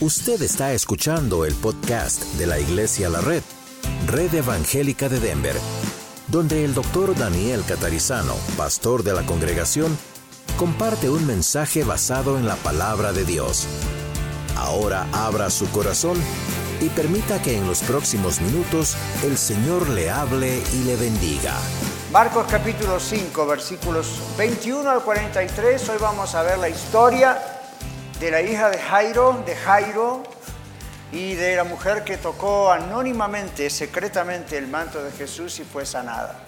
Usted está escuchando el podcast de la Iglesia La Red, Red Evangélica de Denver, donde el doctor Daniel Catarizano, pastor de la congregación, comparte un mensaje basado en la palabra de Dios. Ahora abra su corazón y permita que en los próximos minutos el Señor le hable y le bendiga. Marcos capítulo 5, versículos 21 al 43. Hoy vamos a ver la historia de la hija de Jairo, de Jairo, y de la mujer que tocó anónimamente, secretamente el manto de Jesús y fue sanada.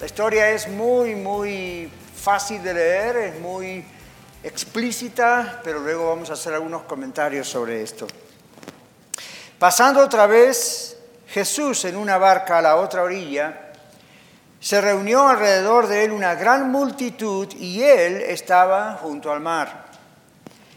La historia es muy, muy fácil de leer, es muy explícita, pero luego vamos a hacer algunos comentarios sobre esto. Pasando otra vez Jesús en una barca a la otra orilla, se reunió alrededor de él una gran multitud y él estaba junto al mar.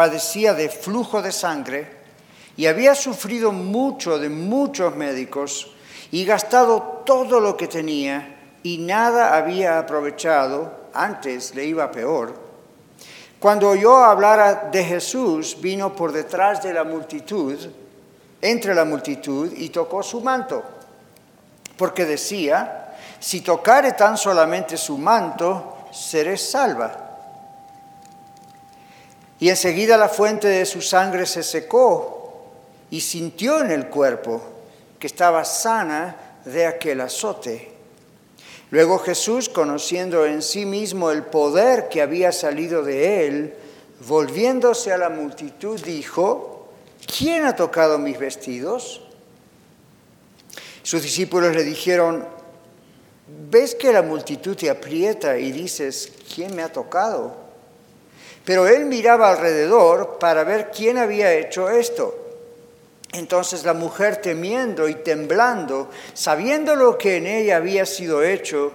padecía de flujo de sangre y había sufrido mucho de muchos médicos y gastado todo lo que tenía y nada había aprovechado, antes le iba peor. Cuando oyó hablar de Jesús, vino por detrás de la multitud, entre la multitud, y tocó su manto, porque decía, si tocare tan solamente su manto, seré salva. Y enseguida la fuente de su sangre se secó y sintió en el cuerpo que estaba sana de aquel azote. Luego Jesús, conociendo en sí mismo el poder que había salido de él, volviéndose a la multitud, dijo, ¿quién ha tocado mis vestidos? Sus discípulos le dijeron, ¿ves que la multitud te aprieta y dices, ¿quién me ha tocado? Pero él miraba alrededor para ver quién había hecho esto. Entonces la mujer temiendo y temblando, sabiendo lo que en ella había sido hecho,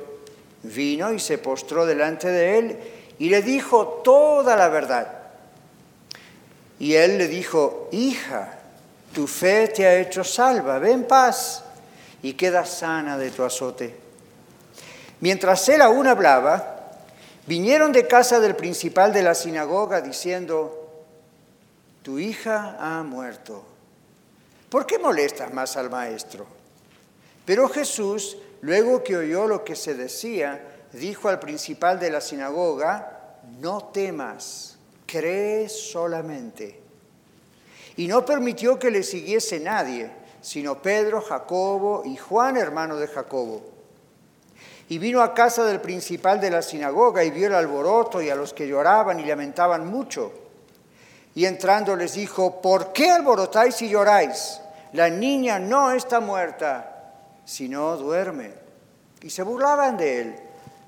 vino y se postró delante de él y le dijo toda la verdad. Y él le dijo, hija, tu fe te ha hecho salva, ve en paz y queda sana de tu azote. Mientras él aún hablaba, Vinieron de casa del principal de la sinagoga diciendo, tu hija ha muerto. ¿Por qué molestas más al maestro? Pero Jesús, luego que oyó lo que se decía, dijo al principal de la sinagoga, no temas, cree solamente. Y no permitió que le siguiese nadie, sino Pedro, Jacobo y Juan, hermano de Jacobo. Y vino a casa del principal de la sinagoga y vio el alboroto y a los que lloraban y lamentaban mucho. Y entrando les dijo, ¿por qué alborotáis y lloráis? La niña no está muerta, sino duerme. Y se burlaban de él.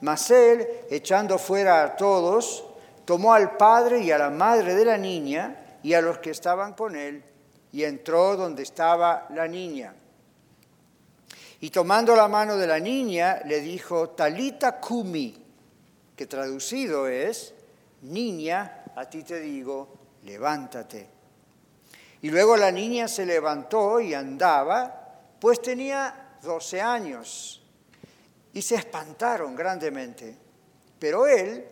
Mas él, echando fuera a todos, tomó al padre y a la madre de la niña y a los que estaban con él, y entró donde estaba la niña. Y tomando la mano de la niña, le dijo, Talita Kumi, que traducido es, niña, a ti te digo, levántate. Y luego la niña se levantó y andaba, pues tenía 12 años. Y se espantaron grandemente. Pero él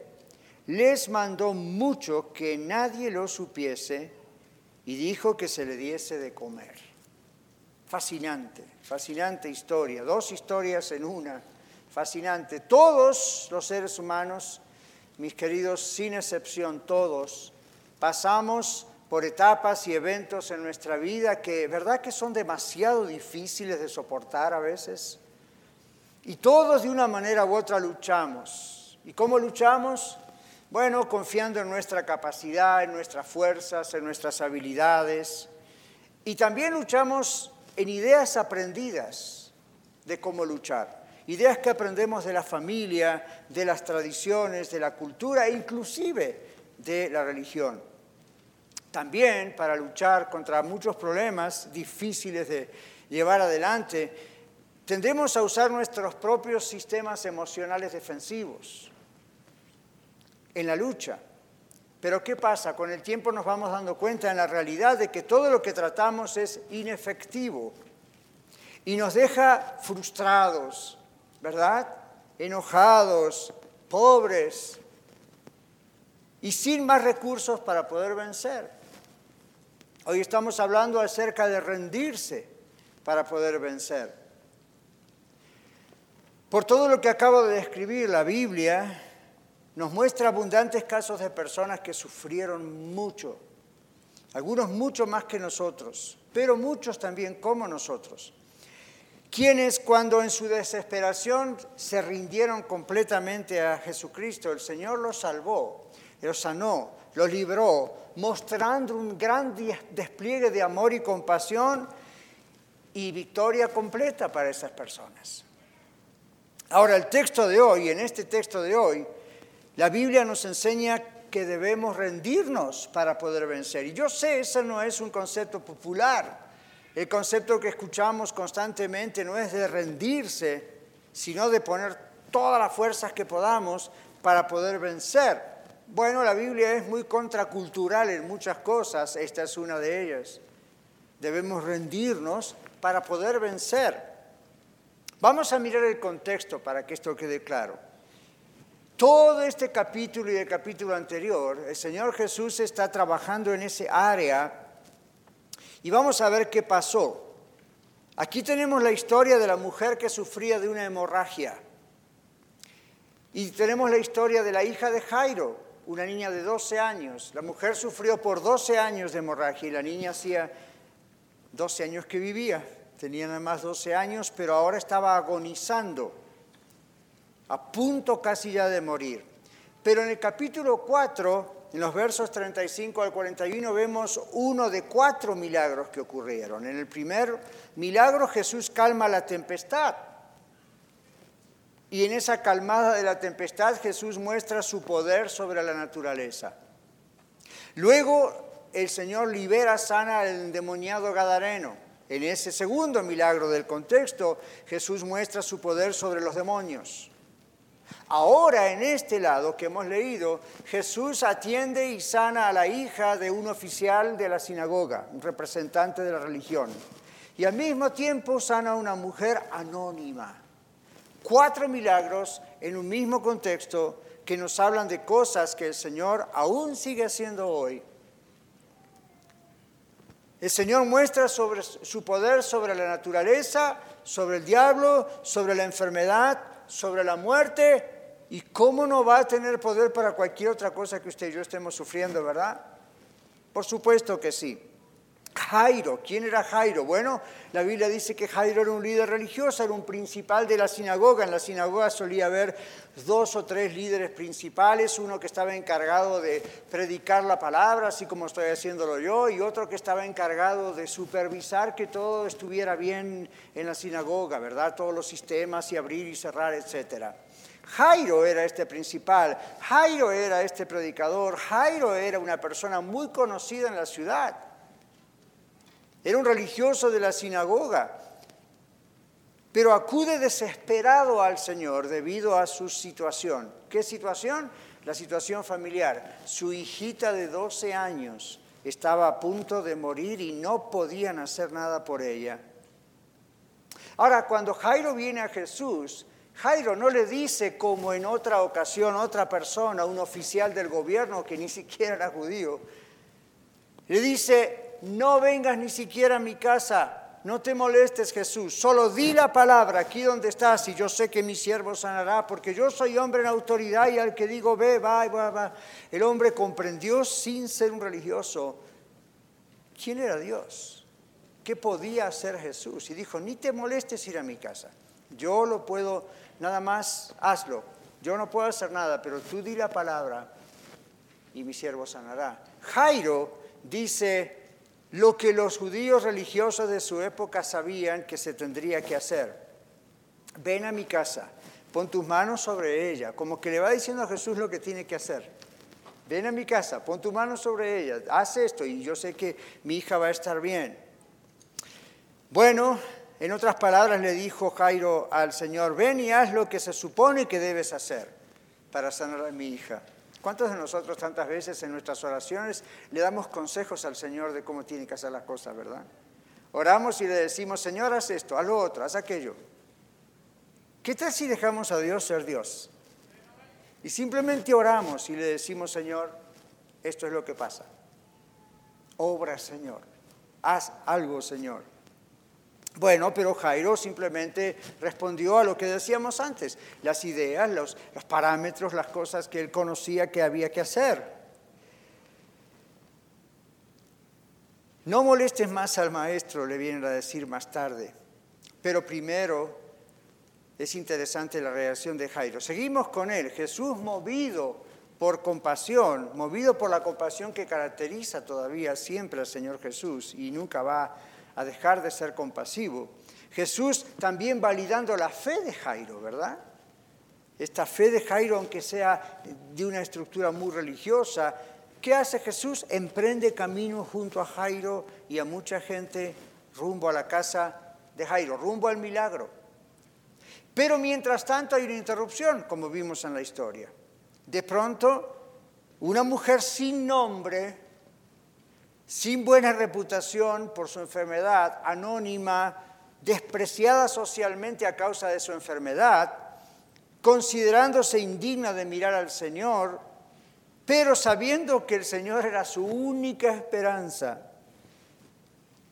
les mandó mucho que nadie lo supiese y dijo que se le diese de comer. Fascinante fascinante historia, dos historias en una, fascinante. Todos los seres humanos, mis queridos, sin excepción todos, pasamos por etapas y eventos en nuestra vida que, ¿verdad que son demasiado difíciles de soportar a veces? Y todos de una manera u otra luchamos. ¿Y cómo luchamos? Bueno, confiando en nuestra capacidad, en nuestras fuerzas, en nuestras habilidades. Y también luchamos en ideas aprendidas de cómo luchar. Ideas que aprendemos de la familia, de las tradiciones, de la cultura e inclusive de la religión. también para luchar contra muchos problemas difíciles de llevar adelante, tendemos a usar nuestros propios sistemas emocionales defensivos en la lucha. Pero ¿qué pasa? Con el tiempo nos vamos dando cuenta en la realidad de que todo lo que tratamos es inefectivo y nos deja frustrados, ¿verdad? Enojados, pobres y sin más recursos para poder vencer. Hoy estamos hablando acerca de rendirse para poder vencer. Por todo lo que acabo de describir, la Biblia nos muestra abundantes casos de personas que sufrieron mucho, algunos mucho más que nosotros, pero muchos también como nosotros, quienes cuando en su desesperación se rindieron completamente a Jesucristo, el Señor los salvó, los sanó, los libró, mostrando un gran despliegue de amor y compasión y victoria completa para esas personas. Ahora, el texto de hoy, en este texto de hoy, la Biblia nos enseña que debemos rendirnos para poder vencer. Y yo sé, ese no es un concepto popular. El concepto que escuchamos constantemente no es de rendirse, sino de poner todas las fuerzas que podamos para poder vencer. Bueno, la Biblia es muy contracultural en muchas cosas, esta es una de ellas. Debemos rendirnos para poder vencer. Vamos a mirar el contexto para que esto quede claro. Todo este capítulo y el capítulo anterior, el Señor Jesús está trabajando en ese área y vamos a ver qué pasó. Aquí tenemos la historia de la mujer que sufría de una hemorragia. Y tenemos la historia de la hija de Jairo, una niña de 12 años. La mujer sufrió por 12 años de hemorragia y la niña hacía 12 años que vivía. Tenía nada más 12 años, pero ahora estaba agonizando a punto casi ya de morir. Pero en el capítulo 4, en los versos 35 al 41, vemos uno de cuatro milagros que ocurrieron. En el primer milagro Jesús calma la tempestad. Y en esa calmada de la tempestad Jesús muestra su poder sobre la naturaleza. Luego el Señor libera, sana al endemoniado Gadareno. En ese segundo milagro del contexto, Jesús muestra su poder sobre los demonios. Ahora en este lado que hemos leído, Jesús atiende y sana a la hija de un oficial de la sinagoga, un representante de la religión. Y al mismo tiempo sana a una mujer anónima. Cuatro milagros en un mismo contexto que nos hablan de cosas que el Señor aún sigue haciendo hoy. El Señor muestra su poder sobre la naturaleza, sobre el diablo, sobre la enfermedad, sobre la muerte ¿Y cómo no va a tener poder para cualquier otra cosa que usted y yo estemos sufriendo, verdad? Por supuesto que sí. Jairo, ¿quién era Jairo? Bueno, la Biblia dice que Jairo era un líder religioso, era un principal de la sinagoga. En la sinagoga solía haber dos o tres líderes principales, uno que estaba encargado de predicar la palabra, así como estoy haciéndolo yo, y otro que estaba encargado de supervisar que todo estuviera bien en la sinagoga, ¿verdad? Todos los sistemas y abrir y cerrar, etcétera. Jairo era este principal, Jairo era este predicador, Jairo era una persona muy conocida en la ciudad. Era un religioso de la sinagoga, pero acude desesperado al Señor debido a su situación. ¿Qué situación? La situación familiar. Su hijita de 12 años estaba a punto de morir y no podían hacer nada por ella. Ahora, cuando Jairo viene a Jesús, Jairo no le dice como en otra ocasión otra persona, un oficial del gobierno que ni siquiera era judío, le dice, no vengas ni siquiera a mi casa, no te molestes Jesús, solo di la palabra aquí donde estás y yo sé que mi siervo sanará, porque yo soy hombre en autoridad y al que digo ve, va, va, va. El hombre comprendió sin ser un religioso quién era Dios, qué podía hacer Jesús y dijo, ni te molestes ir a mi casa, yo lo puedo nada más hazlo. Yo no puedo hacer nada, pero tú di la palabra y mi siervo sanará. Jairo dice lo que los judíos religiosos de su época sabían que se tendría que hacer. Ven a mi casa, pon tus manos sobre ella, como que le va diciendo a Jesús lo que tiene que hacer. ven a mi casa, pon tu mano sobre ella, haz esto y yo sé que mi hija va a estar bien. Bueno, en otras palabras le dijo Jairo al Señor, ven y haz lo que se supone que debes hacer para sanar a mi hija. ¿Cuántos de nosotros tantas veces en nuestras oraciones le damos consejos al Señor de cómo tiene que hacer las cosas, verdad? Oramos y le decimos, Señor, haz esto, haz lo otro, haz aquello. ¿Qué tal si dejamos a Dios ser Dios? Y simplemente oramos y le decimos, Señor, esto es lo que pasa. Obra, Señor. Haz algo, Señor. Bueno, pero Jairo simplemente respondió a lo que decíamos antes, las ideas, los, parámetros, las cosas que él conocía que había que hacer. No molestes más al maestro, le vienen a decir más tarde, pero primero es interesante la reacción de Jairo. Seguimos con él. Jesús movido por compasión, movido por la compasión que caracteriza todavía siempre al Señor Jesús y nunca va a dejar de ser compasivo. Jesús también validando la fe de Jairo, ¿verdad? Esta fe de Jairo, aunque sea de una estructura muy religiosa, ¿qué hace Jesús? Emprende camino junto a Jairo y a mucha gente rumbo a la casa de Jairo, rumbo al milagro. Pero mientras tanto hay una interrupción, como vimos en la historia. De pronto, una mujer sin nombre, sin buena reputación por su enfermedad, anónima, despreciada socialmente a causa de su enfermedad, considerándose indigna de mirar al Señor, pero sabiendo que el Señor era su única esperanza,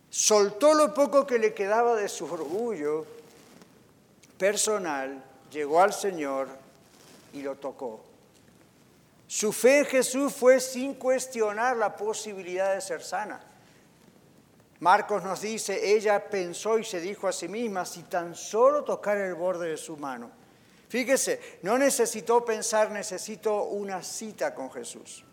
soltó lo poco que le quedaba de su orgullo personal llegó al Señor y lo tocó. Su fe en Jesús fue sin cuestionar la posibilidad de ser sana. Marcos nos dice, ella pensó y se dijo a sí misma, si tan solo tocar el borde de su mano. Fíjese, no necesitó pensar, necesito una cita con Jesús.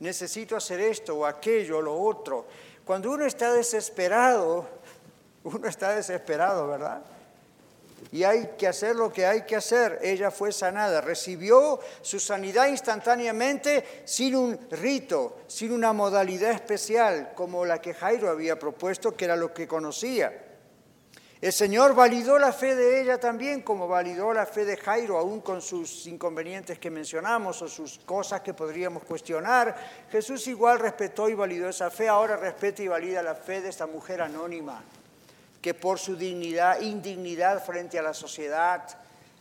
Necesito hacer esto o aquello o lo otro. Cuando uno está desesperado, uno está desesperado, ¿verdad? Y hay que hacer lo que hay que hacer. Ella fue sanada, recibió su sanidad instantáneamente sin un rito, sin una modalidad especial como la que Jairo había propuesto, que era lo que conocía. El Señor validó la fe de ella también, como validó la fe de Jairo, aún con sus inconvenientes que mencionamos o sus cosas que podríamos cuestionar. Jesús igual respetó y validó esa fe, ahora respeta y valida la fe de esta mujer anónima que por su dignidad, indignidad frente a la sociedad,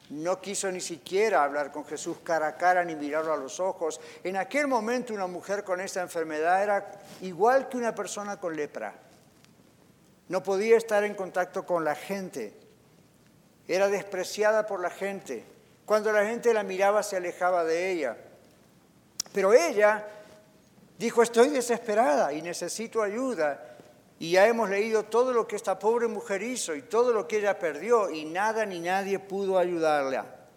no quiso ni siquiera hablar con Jesús cara a cara ni mirarlo a los ojos. En aquel momento una mujer con esta enfermedad era igual que una persona con lepra. No podía estar en contacto con la gente. Era despreciada por la gente. Cuando la gente la miraba se alejaba de ella. Pero ella dijo, estoy desesperada y necesito ayuda. Y ya hemos leído todo lo que esta pobre mujer hizo y todo lo que ella perdió y nada ni nadie pudo ayudarla.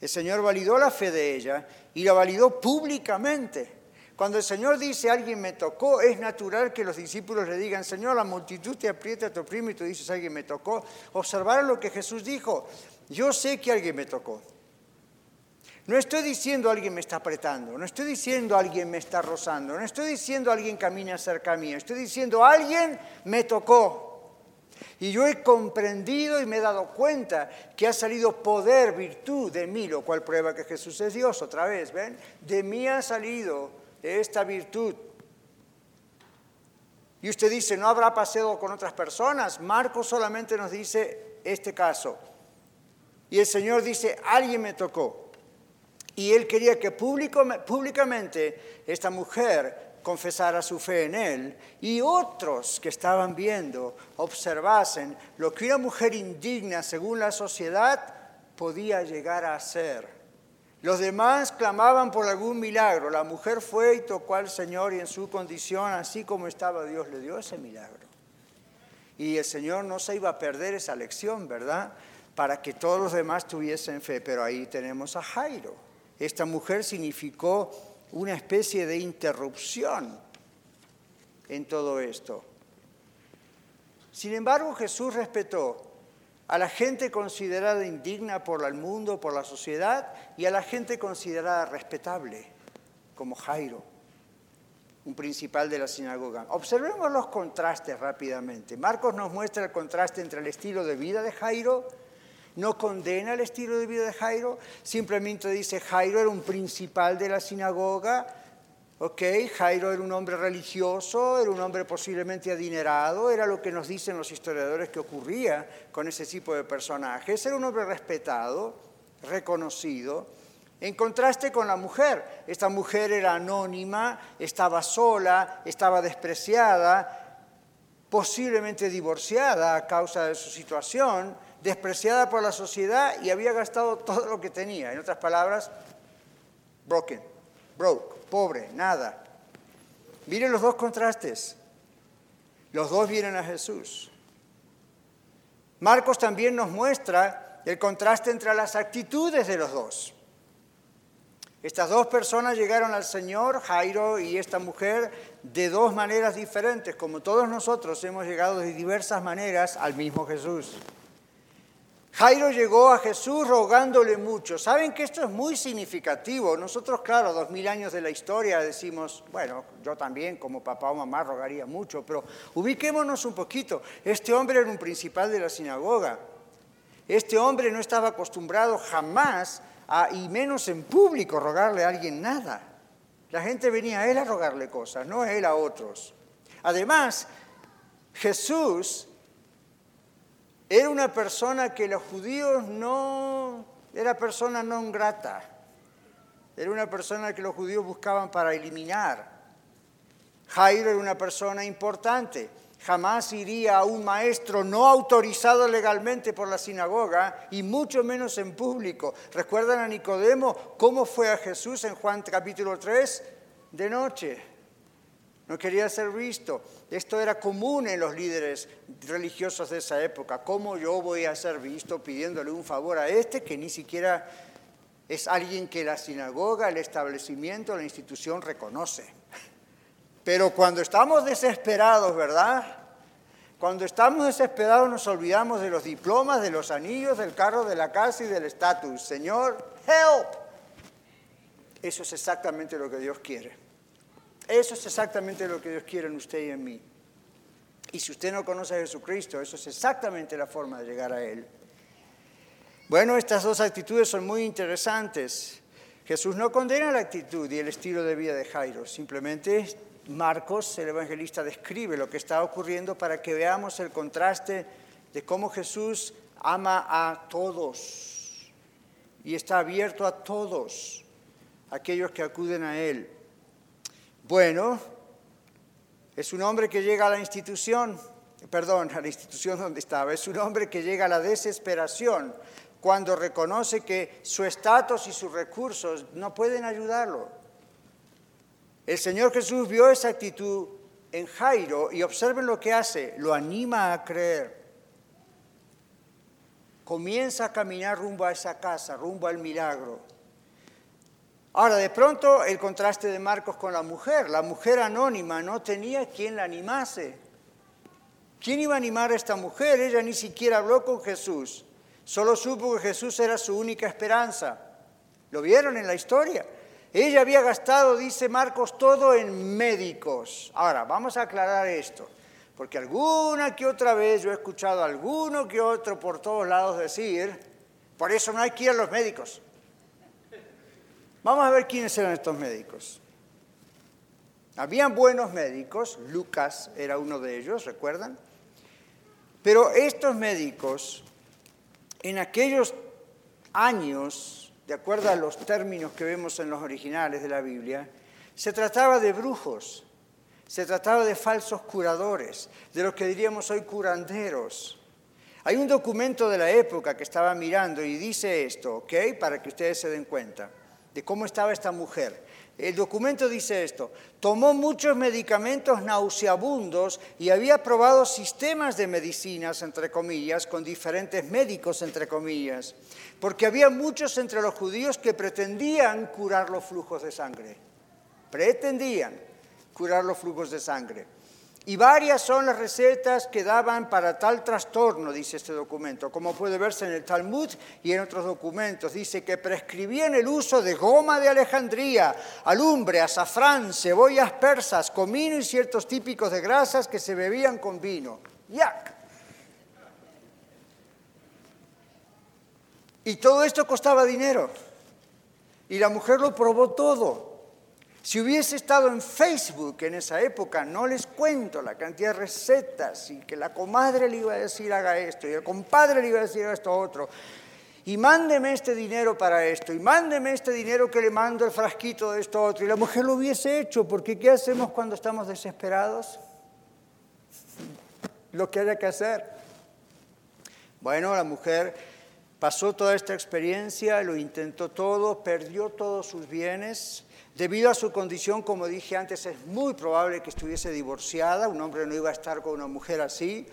El Señor validó la fe de ella y la validó públicamente. Cuando el Señor dice alguien me tocó, es natural que los discípulos le digan, Señor, la multitud te aprieta, te oprime y tú dices alguien me tocó. Observaron lo que Jesús dijo, yo sé que alguien me tocó. No estoy diciendo alguien me está apretando, no estoy diciendo alguien me está rozando, no estoy diciendo alguien camina cerca mío, estoy diciendo alguien me tocó. Y yo he comprendido y me he dado cuenta que ha salido poder, virtud de mí, lo cual prueba que Jesús es Dios otra vez, ¿ven? De mí ha salido esta virtud. Y usted dice, ¿no habrá pasado con otras personas? Marcos solamente nos dice este caso. Y el Señor dice, alguien me tocó. Y él quería que públicamente esta mujer confesara su fe en él y otros que estaban viendo observasen lo que una mujer indigna según la sociedad podía llegar a hacer. Los demás clamaban por algún milagro. La mujer fue y tocó al Señor y en su condición, así como estaba Dios, le dio ese milagro. Y el Señor no se iba a perder esa lección, ¿verdad? Para que todos los demás tuviesen fe. Pero ahí tenemos a Jairo esta mujer significó una especie de interrupción en todo esto. Sin embargo, Jesús respetó a la gente considerada indigna por el mundo, por la sociedad, y a la gente considerada respetable. como Jairo, un principal de la sinagoga. Observemos los contrastes rápidamente. Marcos nos muestra el contraste entre el estilo de vida de Jairo, no condena el estilo de vida de Jairo, simplemente dice Jairo era un principal de la sinagoga, ok, Jairo era un hombre religioso, era un hombre posiblemente adinerado, era lo que nos dicen los historiadores que ocurría con ese tipo de personajes, era un hombre respetado, reconocido, en contraste con la mujer. Esta mujer era anónima, estaba sola, estaba despreciada, posiblemente divorciada a causa de su situación, despreciada por la sociedad y había gastado todo lo que tenía. En otras palabras, broken, broke, pobre, nada. Miren los dos contrastes. Los dos vienen a Jesús. Marcos también nos muestra el contraste entre las actitudes de los dos. Estas dos personas llegaron al Señor, Jairo y esta mujer, de dos maneras diferentes, como todos nosotros hemos llegado de diversas maneras al mismo Jesús. Jairo llegó a Jesús rogándole mucho. Saben que esto es muy significativo. Nosotros, claro, dos mil años de la historia decimos, bueno, yo también como papá o mamá rogaría mucho, pero ubiquémonos un poquito. Este hombre era un principal de la sinagoga. Este hombre no estaba acostumbrado jamás y menos en público, rogarle a alguien nada. La gente venía a él a rogarle cosas, no a él a otros. Además, Jesús era una persona que los judíos no, era persona no grata, era una persona que los judíos buscaban para eliminar. Jairo era una persona importante jamás iría a un maestro no autorizado legalmente por la sinagoga y mucho menos en público. ¿Recuerdan a Nicodemo cómo fue a Jesús en Juan capítulo 3? De noche. No quería ser visto. Esto era común en los líderes religiosos de esa época. ¿Cómo yo voy a ser visto pidiéndole un favor a este que ni siquiera es alguien que la sinagoga, el establecimiento, la institución reconoce? Pero cuando estamos desesperados, ¿verdad? Cuando estamos desesperados nos olvidamos de los diplomas, de los anillos, del carro, de la casa y del estatus. Señor, help. Eso es exactamente lo que Dios quiere. Eso es exactamente lo que Dios quiere en usted y en mí. Y si usted no conoce a Jesucristo, eso es exactamente la forma de llegar a Él. Bueno, estas dos actitudes son muy interesantes. Jesús no condena la actitud y el estilo de vida de Jairo, simplemente Marcos, el evangelista, describe lo que está ocurriendo para que veamos el contraste de cómo Jesús ama a todos y está abierto a todos aquellos que acuden a Él. Bueno, es un hombre que llega a la institución, perdón, a la institución donde estaba, es un hombre que llega a la desesperación cuando reconoce que su estatus y sus recursos no pueden ayudarlo. El Señor Jesús vio esa actitud en Jairo y observen lo que hace, lo anima a creer. Comienza a caminar rumbo a esa casa, rumbo al milagro. Ahora, de pronto el contraste de Marcos con la mujer. La mujer anónima no tenía quien la animase. ¿Quién iba a animar a esta mujer? Ella ni siquiera habló con Jesús. Solo supo que Jesús era su única esperanza. ¿Lo vieron en la historia? Ella había gastado, dice Marcos, todo en médicos. Ahora, vamos a aclarar esto, porque alguna que otra vez yo he escuchado a alguno que otro por todos lados decir, por eso no hay que ir a los médicos. Vamos a ver quiénes eran estos médicos. Habían buenos médicos, Lucas era uno de ellos, ¿recuerdan? Pero estos médicos, en aquellos años, de acuerdo a los términos que vemos en los originales de la Biblia, se trataba de brujos, se trataba de falsos curadores, de los que diríamos hoy curanderos. Hay un documento de la época que estaba mirando y dice esto, ¿ok? Para que ustedes se den cuenta de cómo estaba esta mujer. El documento dice esto, tomó muchos medicamentos nauseabundos y había probado sistemas de medicinas, entre comillas, con diferentes médicos, entre comillas, porque había muchos entre los judíos que pretendían curar los flujos de sangre, pretendían curar los flujos de sangre. Y varias son las recetas que daban para tal trastorno, dice este documento, como puede verse en el Talmud y en otros documentos. Dice que prescribían el uso de goma de Alejandría, alumbre, azafrán, cebollas persas, comino y ciertos típicos de grasas que se bebían con vino. ¡Yak! Y todo esto costaba dinero. Y la mujer lo probó todo. Si hubiese estado en Facebook en esa época, no les cuento la cantidad de recetas y que la comadre le iba a decir haga esto y el compadre le iba a decir haga esto otro. Y mándeme este dinero para esto, y mándeme este dinero que le mando el frasquito de esto otro. Y la mujer lo hubiese hecho, porque ¿qué hacemos cuando estamos desesperados? Lo que haya que hacer. Bueno, la mujer pasó toda esta experiencia, lo intentó todo, perdió todos sus bienes Debido a su condición, como dije antes, es muy probable que estuviese divorciada, un hombre no iba a estar con una mujer así,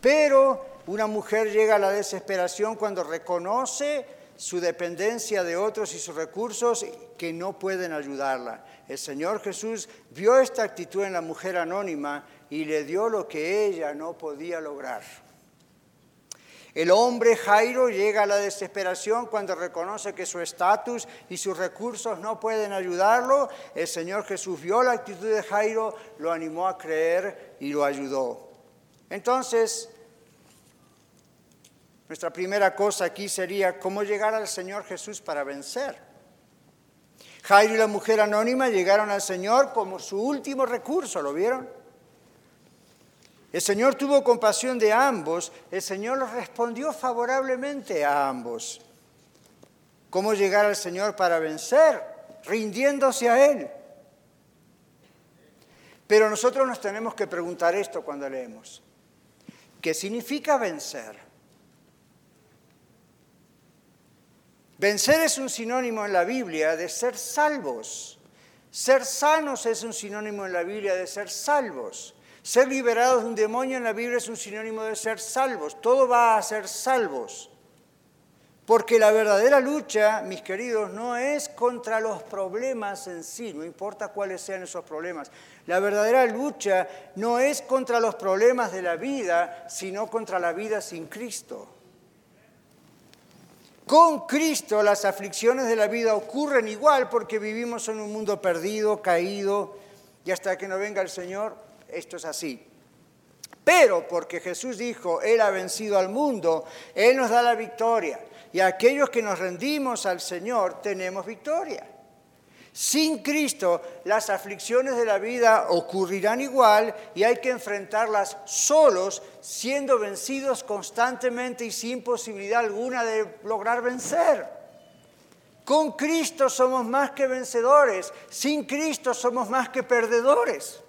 pero una mujer llega a la desesperación cuando reconoce su dependencia de otros y sus recursos que no pueden ayudarla. El Señor Jesús vio esta actitud en la mujer anónima y le dio lo que ella no podía lograr. El hombre Jairo llega a la desesperación cuando reconoce que su estatus y sus recursos no pueden ayudarlo. El Señor Jesús vio la actitud de Jairo, lo animó a creer y lo ayudó. Entonces, nuestra primera cosa aquí sería cómo llegar al Señor Jesús para vencer. Jairo y la mujer anónima llegaron al Señor como su último recurso, ¿lo vieron? El Señor tuvo compasión de ambos, el Señor respondió favorablemente a ambos. ¿Cómo llegar al Señor para vencer? Rindiéndose a Él. Pero nosotros nos tenemos que preguntar esto cuando leemos. ¿Qué significa vencer? Vencer es un sinónimo en la Biblia de ser salvos. Ser sanos es un sinónimo en la Biblia de ser salvos. Ser liberados de un demonio en la Biblia es un sinónimo de ser salvos. Todo va a ser salvos. Porque la verdadera lucha, mis queridos, no es contra los problemas en sí, no importa cuáles sean esos problemas. La verdadera lucha no es contra los problemas de la vida, sino contra la vida sin Cristo. Con Cristo las aflicciones de la vida ocurren igual porque vivimos en un mundo perdido, caído, y hasta que no venga el Señor esto es así. Pero porque Jesús dijo, Él ha vencido al mundo, Él nos da la victoria. Y aquellos que nos rendimos al Señor tenemos victoria. Sin Cristo las aflicciones de la vida ocurrirán igual y hay que enfrentarlas solos, siendo vencidos constantemente y sin posibilidad alguna de lograr vencer. Con Cristo somos más que vencedores, sin Cristo somos más que perdedores.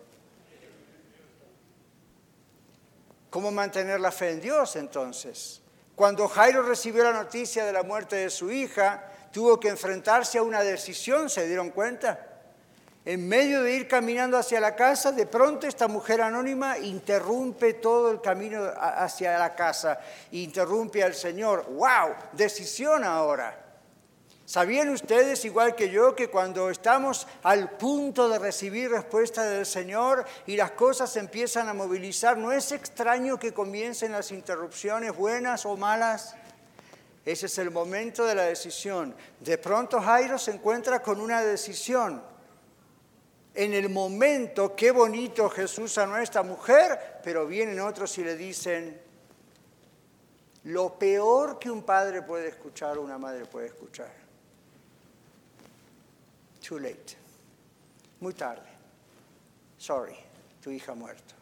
¿Cómo mantener la fe en Dios entonces? Cuando Jairo recibió la noticia de la muerte de su hija, tuvo que enfrentarse a una decisión, ¿se dieron cuenta? En medio de ir caminando hacia la casa, de pronto esta mujer anónima interrumpe todo el camino hacia la casa, interrumpe al Señor. ¡Wow! Decisión ahora. ¿Sabían ustedes, igual que yo, que cuando estamos al punto de recibir respuesta del Señor y las cosas empiezan a movilizar, no es extraño que comiencen las interrupciones buenas o malas? Ese es el momento de la decisión. De pronto Jairo se encuentra con una decisión. En el momento, qué bonito Jesús sanó a esta mujer, pero vienen otros y le dicen, lo peor que un padre puede escuchar o una madre puede escuchar Too late. Muy tarde. Sorry, tu hija ha muerto.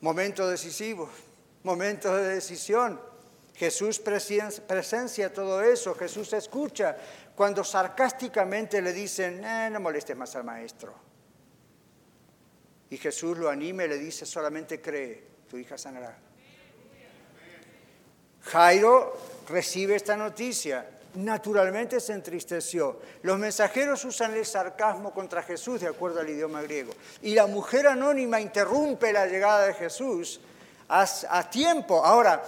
Momento decisivo, momento de decisión. Jesús presencia todo eso, Jesús escucha cuando sarcásticamente le dicen, eh, no moleste más al maestro. Y Jesús lo anima y le dice, solamente cree, tu hija sanará. Jairo recibe esta noticia, naturalmente se entristeció. Los mensajeros usan el sarcasmo contra Jesús de acuerdo al idioma griego. Y la mujer anónima interrumpe la llegada de Jesús a, tiempo. Ahora,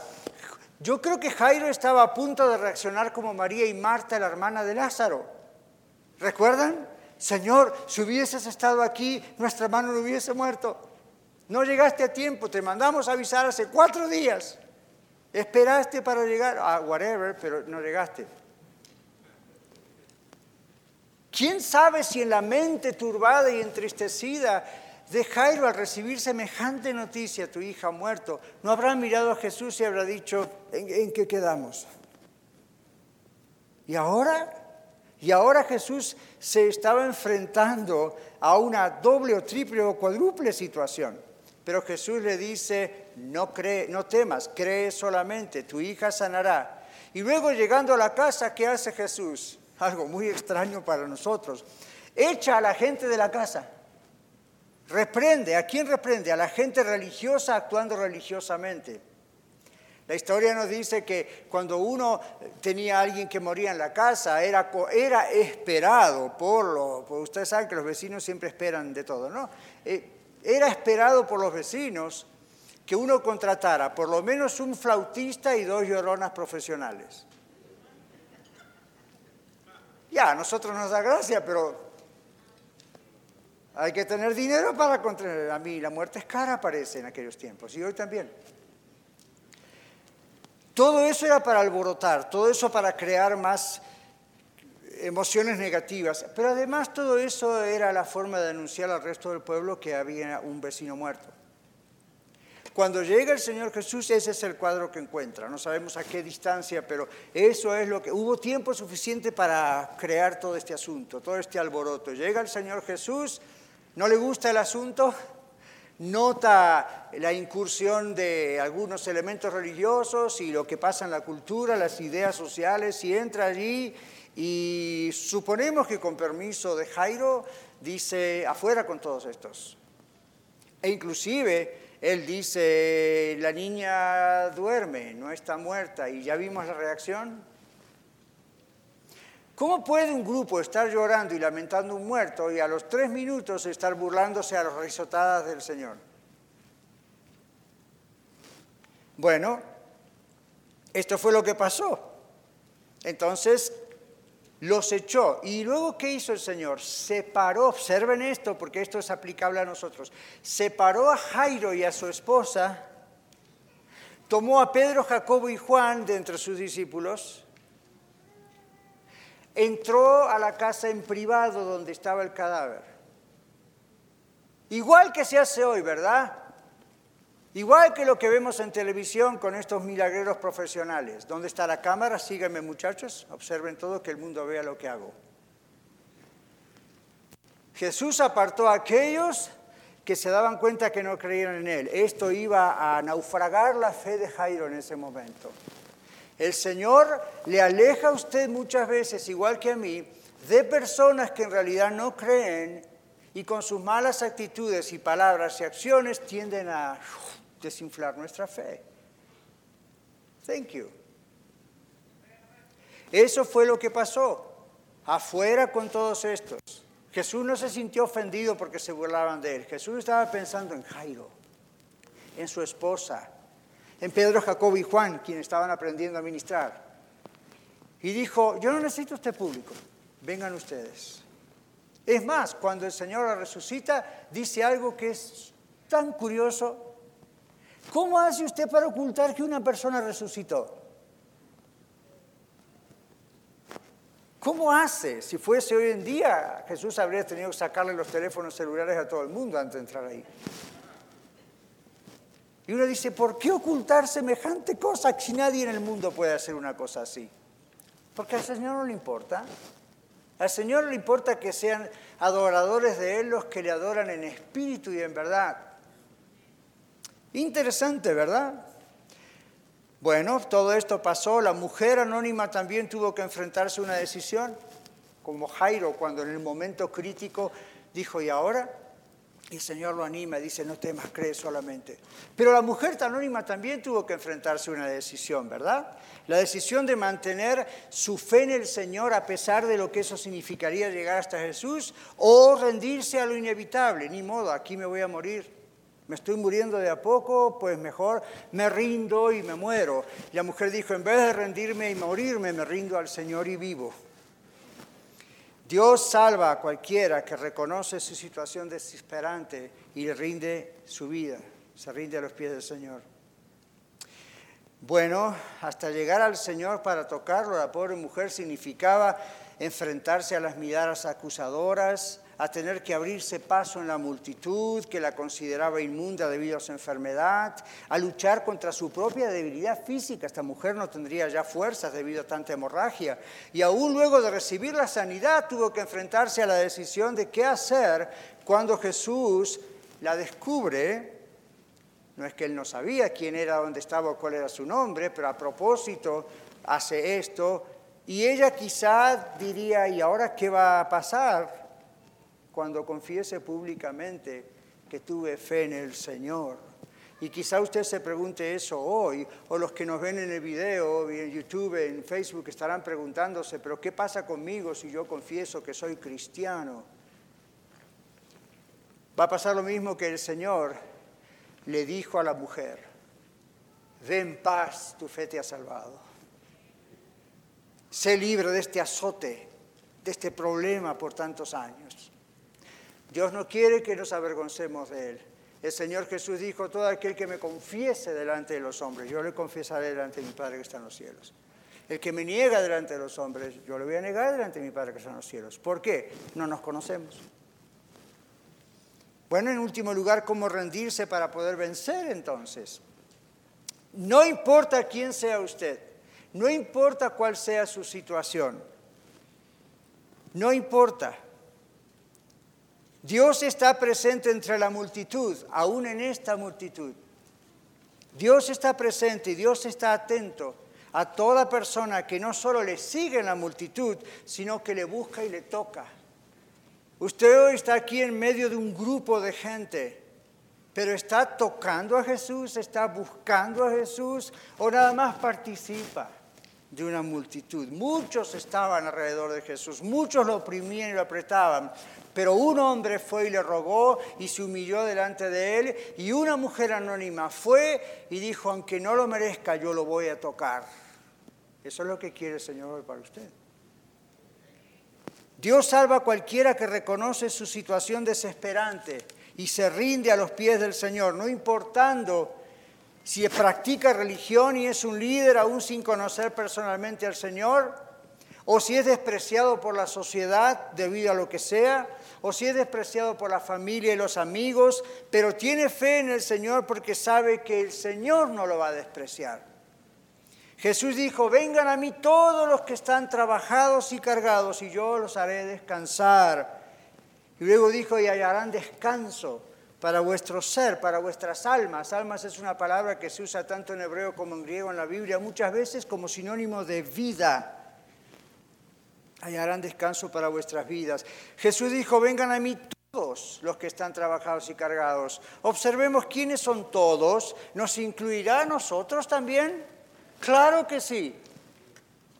yo creo que Jairo estaba a punto de reaccionar como María y Marta, la hermana de Lázaro. ¿Recuerdan? Señor, si hubieses estado aquí, nuestra mano no hubiese muerto. No llegaste a tiempo, te mandamos a avisar hace cuatro días. Esperaste para llegar a whatever, pero no llegaste. ¿Quién sabe si en la mente turbada y entristecida de Jairo al recibir semejante noticia, tu hija ha muerto, no habrá mirado a Jesús y habrá dicho, ¿en, qué quedamos? ¿Y ahora? Y ahora Jesús se estaba enfrentando a una doble o triple o cuádruple situación. Pero Jesús le dice, no, cree, no temas, cree solamente, tu hija sanará. Y luego llegando a la casa, ¿qué hace Jesús? Algo muy extraño para nosotros. Echa a la gente de la casa. Reprende. ¿A quién reprende? A la gente religiosa actuando religiosamente. La historia nos dice que cuando uno tenía a alguien que moría en la casa, era, era esperado por los, ustedes saben que los vecinos siempre esperan de todo, ¿no? Eh, era esperado por los vecinos que uno contratara por lo menos un flautista y dos lloronas profesionales. Ya, a nosotros nos da gracia, pero hay que tener dinero para contratar. A mí la muerte es cara, parece, en aquellos tiempos, y hoy también. Todo eso era para alborotar, todo eso para crear más emociones negativas, pero además todo eso era la forma de anunciar al resto del pueblo que había un vecino muerto. Cuando llega el Señor Jesús, ese es el cuadro que encuentra. No sabemos a qué distancia, pero eso es lo que... Hubo tiempo suficiente para crear todo este asunto, todo este alboroto. Llega el Señor Jesús, no le gusta el asunto, nota la incursión de algunos elementos religiosos y lo que pasa en la cultura, las ideas sociales, y entra allí y suponemos que con permiso de Jairo dice, afuera con todos estos. E inclusive él dice, la niña duerme, no está muerta, y ya vimos la reacción. ¿Cómo puede un grupo estar llorando y lamentando un muerto y a los tres minutos estar burlándose a las risotadas del Señor? Bueno, esto fue lo que pasó. Entonces, los echó. ¿Y luego qué hizo el Señor? Separó, observen esto porque esto es aplicable a nosotros, separó a Jairo y a su esposa, tomó a Pedro, Jacobo y Juan de entre sus discípulos, entró a la casa en privado donde estaba el cadáver. Igual que se hace hoy, ¿verdad? Igual que lo que vemos en televisión con estos milagreros profesionales. ¿Dónde está la cámara? Síganme muchachos, observen todo, que el mundo vea lo que hago. Jesús apartó a aquellos que se daban cuenta que no creían en Él. Esto iba a naufragar la fe de Jairo en ese momento. El Señor le aleja a usted muchas veces, igual que a mí, de personas que en realidad no creen y con sus malas actitudes y palabras y acciones tienden a desinflar nuestra fe. Thank you. Eso fue lo que pasó. Afuera con todos estos. Jesús no se sintió ofendido porque se burlaban de él. Jesús estaba pensando en Jairo, en su esposa, en Pedro, Jacobo y Juan, quienes estaban aprendiendo a ministrar. Y dijo, yo no necesito este público, vengan ustedes. Es más, cuando el Señor la resucita, dice algo que es tan curioso ¿Cómo hace usted para ocultar que una persona resucitó? ¿Cómo hace? Si fuese hoy en día, Jesús habría tenido que sacarle los teléfonos celulares a todo el mundo antes de entrar ahí. Y uno dice, ¿por qué ocultar semejante cosa si nadie en el mundo puede hacer una cosa así? Porque al Señor no le importa. Al Señor le importa que sean adoradores de Él los que le adoran en espíritu y en verdad. Interesante, ¿verdad? Bueno, todo esto pasó, la mujer anónima también tuvo que enfrentarse a una decisión, como Jairo cuando en el momento crítico dijo, ¿y ahora? El Señor lo anima, dice, no temas, cree solamente. Pero la mujer anónima también tuvo que enfrentarse a una decisión, ¿verdad? La decisión de mantener su fe en el Señor a pesar de lo que eso significaría llegar hasta Jesús, o rendirse a lo inevitable, ni modo, aquí me voy a morir me estoy muriendo de a poco, pues mejor me rindo y me muero. Y la mujer dijo, en vez de rendirme y morirme, me rindo al Señor y vivo. Dios salva a cualquiera que reconoce su situación desesperante y le rinde su vida, se rinde a los pies del Señor. Bueno, hasta llegar al Señor para tocarlo, la pobre mujer significaba enfrentarse a las miradas acusadoras, a tener que abrirse paso en la multitud que la consideraba inmunda debido a su enfermedad, a luchar contra su propia debilidad física. Esta mujer no tendría ya fuerzas debido a tanta hemorragia. Y aún luego de recibir la sanidad tuvo que enfrentarse a la decisión de qué hacer cuando Jesús la descubre. No es que él no sabía quién era, dónde estaba o cuál era su nombre, pero a propósito hace esto. Y ella quizá diría, ¿y ahora qué va a pasar? Cuando confiese públicamente que tuve fe en el Señor. Y quizá usted se pregunte eso hoy, o los que nos ven en el video, en YouTube, en Facebook, estarán preguntándose, pero ¿qué pasa conmigo si yo confieso que soy cristiano? Va a pasar lo mismo que el Señor le dijo a la mujer, ven en paz, tu fe te ha salvado. Sé libre de este azote, de este problema por tantos años. Dios no quiere que nos avergoncemos de Él. El Señor Jesús dijo, todo aquel que me confiese delante de los hombres, yo le confesaré delante de mi Padre que está en los cielos. El que me niega delante de los hombres, yo le voy a negar delante de mi Padre que está en los cielos. ¿Por qué? No nos conocemos. Bueno, en último lugar, ¿cómo rendirse para poder vencer entonces? No importa quién sea usted, no importa cuál sea su situación, no importa. Dios está presente entre la multitud, aún en esta multitud. Dios está presente y Dios está atento a toda persona que no solo le sigue en la multitud, sino que le busca y le toca. Usted hoy está aquí en medio de un grupo de gente, pero está tocando a Jesús, está buscando a Jesús o nada más participa de una multitud. Muchos estaban alrededor de Jesús, muchos lo oprimían y lo apretaban, pero un hombre fue y le rogó y se humilló delante de él y una mujer anónima fue y dijo, aunque no lo merezca, yo lo voy a tocar. Eso es lo que quiere el Señor para usted. Dios salva a cualquiera que reconoce su situación desesperante y se rinde a los pies del Señor, no importando si practica religión y es un líder aún sin conocer personalmente al Señor, o si es despreciado por la sociedad debido a lo que sea, o si es despreciado por la familia y los amigos, pero tiene fe en el Señor porque sabe que el Señor no lo va a despreciar. Jesús dijo, vengan a mí todos los que están trabajados y cargados y yo los haré descansar. Y luego dijo, y hallarán descanso para vuestro ser, para vuestras almas. Almas es una palabra que se usa tanto en hebreo como en griego en la Biblia, muchas veces como sinónimo de vida hallarán descanso para vuestras vidas. Jesús dijo, vengan a mí todos los que están trabajados y cargados. Observemos quiénes son todos. ¿Nos incluirá a nosotros también? Claro que sí.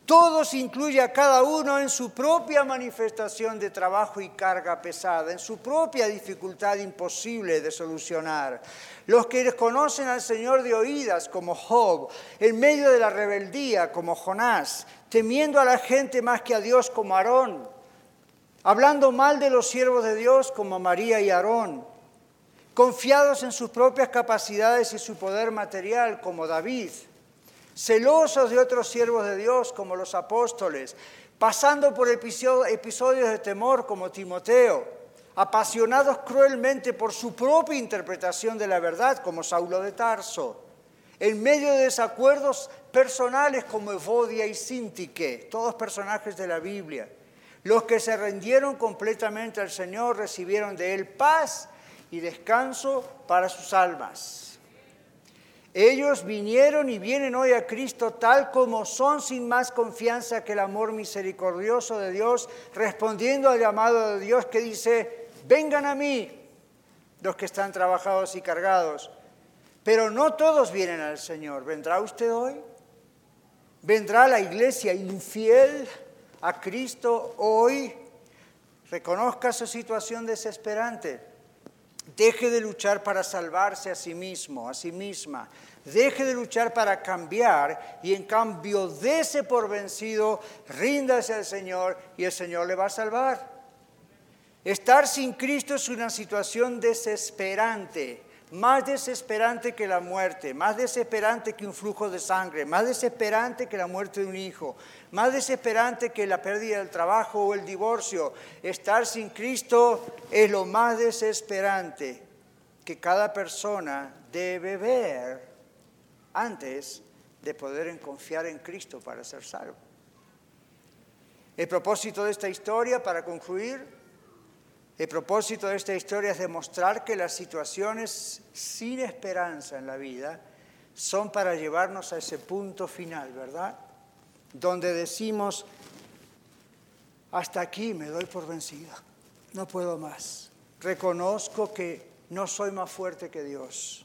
Todos incluye a cada uno en su propia manifestación de trabajo y carga pesada, en su propia dificultad imposible de solucionar. Los que conocen al Señor de oídas, como Job, en medio de la rebeldía, como Jonás, temiendo a la gente más que a Dios, como Aarón, hablando mal de los siervos de Dios, como María y Aarón, confiados en sus propias capacidades y su poder material, como David celosos de otros siervos de Dios como los apóstoles, pasando por episodios de temor como Timoteo, apasionados cruelmente por su propia interpretación de la verdad como Saulo de Tarso, en medio de desacuerdos personales como Evodia y Sintique, todos personajes de la Biblia. Los que se rendieron completamente al Señor recibieron de Él paz y descanso para sus almas. Ellos vinieron y vienen hoy a Cristo tal como son sin más confianza que el amor misericordioso de Dios, respondiendo al llamado de Dios que dice, vengan a mí los que están trabajados y cargados. Pero no todos vienen al Señor. ¿Vendrá usted hoy? ¿Vendrá la iglesia infiel a Cristo hoy? Reconozca su situación desesperante Deje de luchar para salvarse a sí mismo, a sí misma. Deje de luchar para cambiar y en cambio dése por vencido, ríndase al Señor y el Señor le va a salvar. Estar sin Cristo es una situación desesperante, más desesperante que la muerte, más desesperante que un flujo de sangre, más desesperante que la muerte de un hijo, más desesperante que la pérdida del trabajo o el divorcio. Estar sin Cristo es lo más desesperante que cada persona debe ver antes de poder confiar en Cristo para ser salvo. El propósito de esta historia, para concluir, el propósito de esta historia es demostrar que las situaciones sin esperanza en la vida son para llevarnos a ese punto final, ¿verdad? Donde decimos, hasta aquí me doy por vencida, no puedo más. Reconozco que no soy más fuerte que Dios.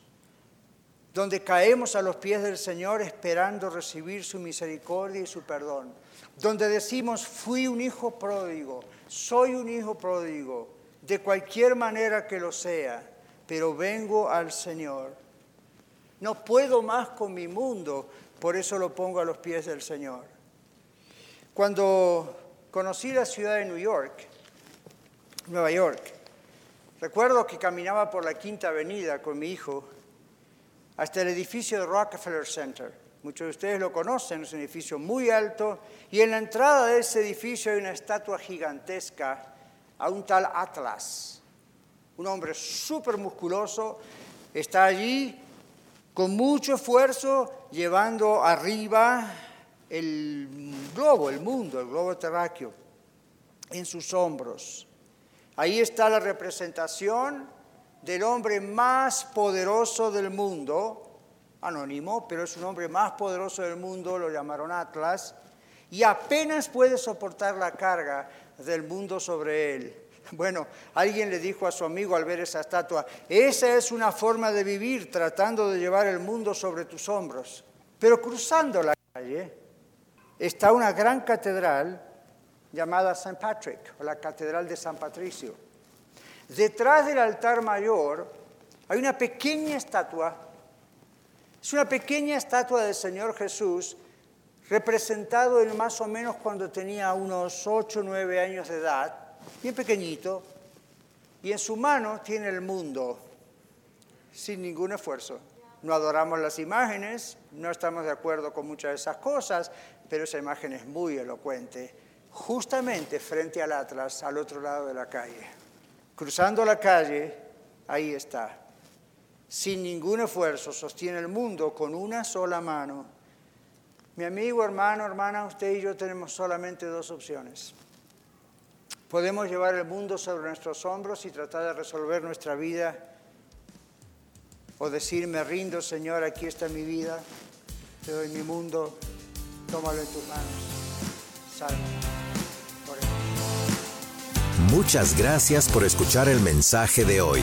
Donde caemos a los pies del Señor esperando recibir su misericordia y su perdón. Donde decimos, fui un hijo pródigo, soy un hijo pródigo de cualquier manera que lo sea, pero vengo al Señor. No puedo más con mi mundo, por eso lo pongo a los pies del Señor. Cuando conocí la ciudad de New York, Nueva York, recuerdo que caminaba por la Quinta Avenida con mi hijo hasta el edificio de Rockefeller Center. Muchos de ustedes lo conocen, es un edificio muy alto y en la entrada de ese edificio hay una estatua gigantesca a un tal Atlas, un hombre súper musculoso, está allí con mucho esfuerzo llevando arriba el globo, el mundo, el globo terráqueo, en sus hombros. Ahí está la representación del hombre más poderoso del mundo, anónimo, pero es un hombre más poderoso del mundo, lo llamaron Atlas, y apenas puede soportar la carga del mundo sobre él. Bueno, alguien le dijo a su amigo al ver esa estatua, esa es una forma de vivir tratando de llevar el mundo sobre tus hombros. Pero cruzando la calle está una gran catedral llamada St. Patrick, o la Catedral de San Patricio. Detrás del altar mayor hay una pequeña estatua, es una pequeña estatua del Señor Jesús representado en más o menos cuando tenía unos 8 o 9 años de edad, bien pequeñito, y en su mano tiene el mundo, sin ningún esfuerzo. No adoramos las imágenes, no estamos de acuerdo con muchas de esas cosas, pero esa imagen es muy elocuente, justamente frente al Atlas, al otro lado de la calle. Cruzando la calle, ahí está. Sin ningún esfuerzo, sostiene el mundo con una sola mano mi amigo, hermano, hermana, usted y yo tenemos solamente dos opciones. Podemos llevar el mundo sobre nuestros hombros y tratar de resolver nuestra vida o decir, me rindo, Señor, aquí está mi vida, te doy mi mundo, tómalo en tus manos, salve. Muchas gracias por escuchar el mensaje de hoy.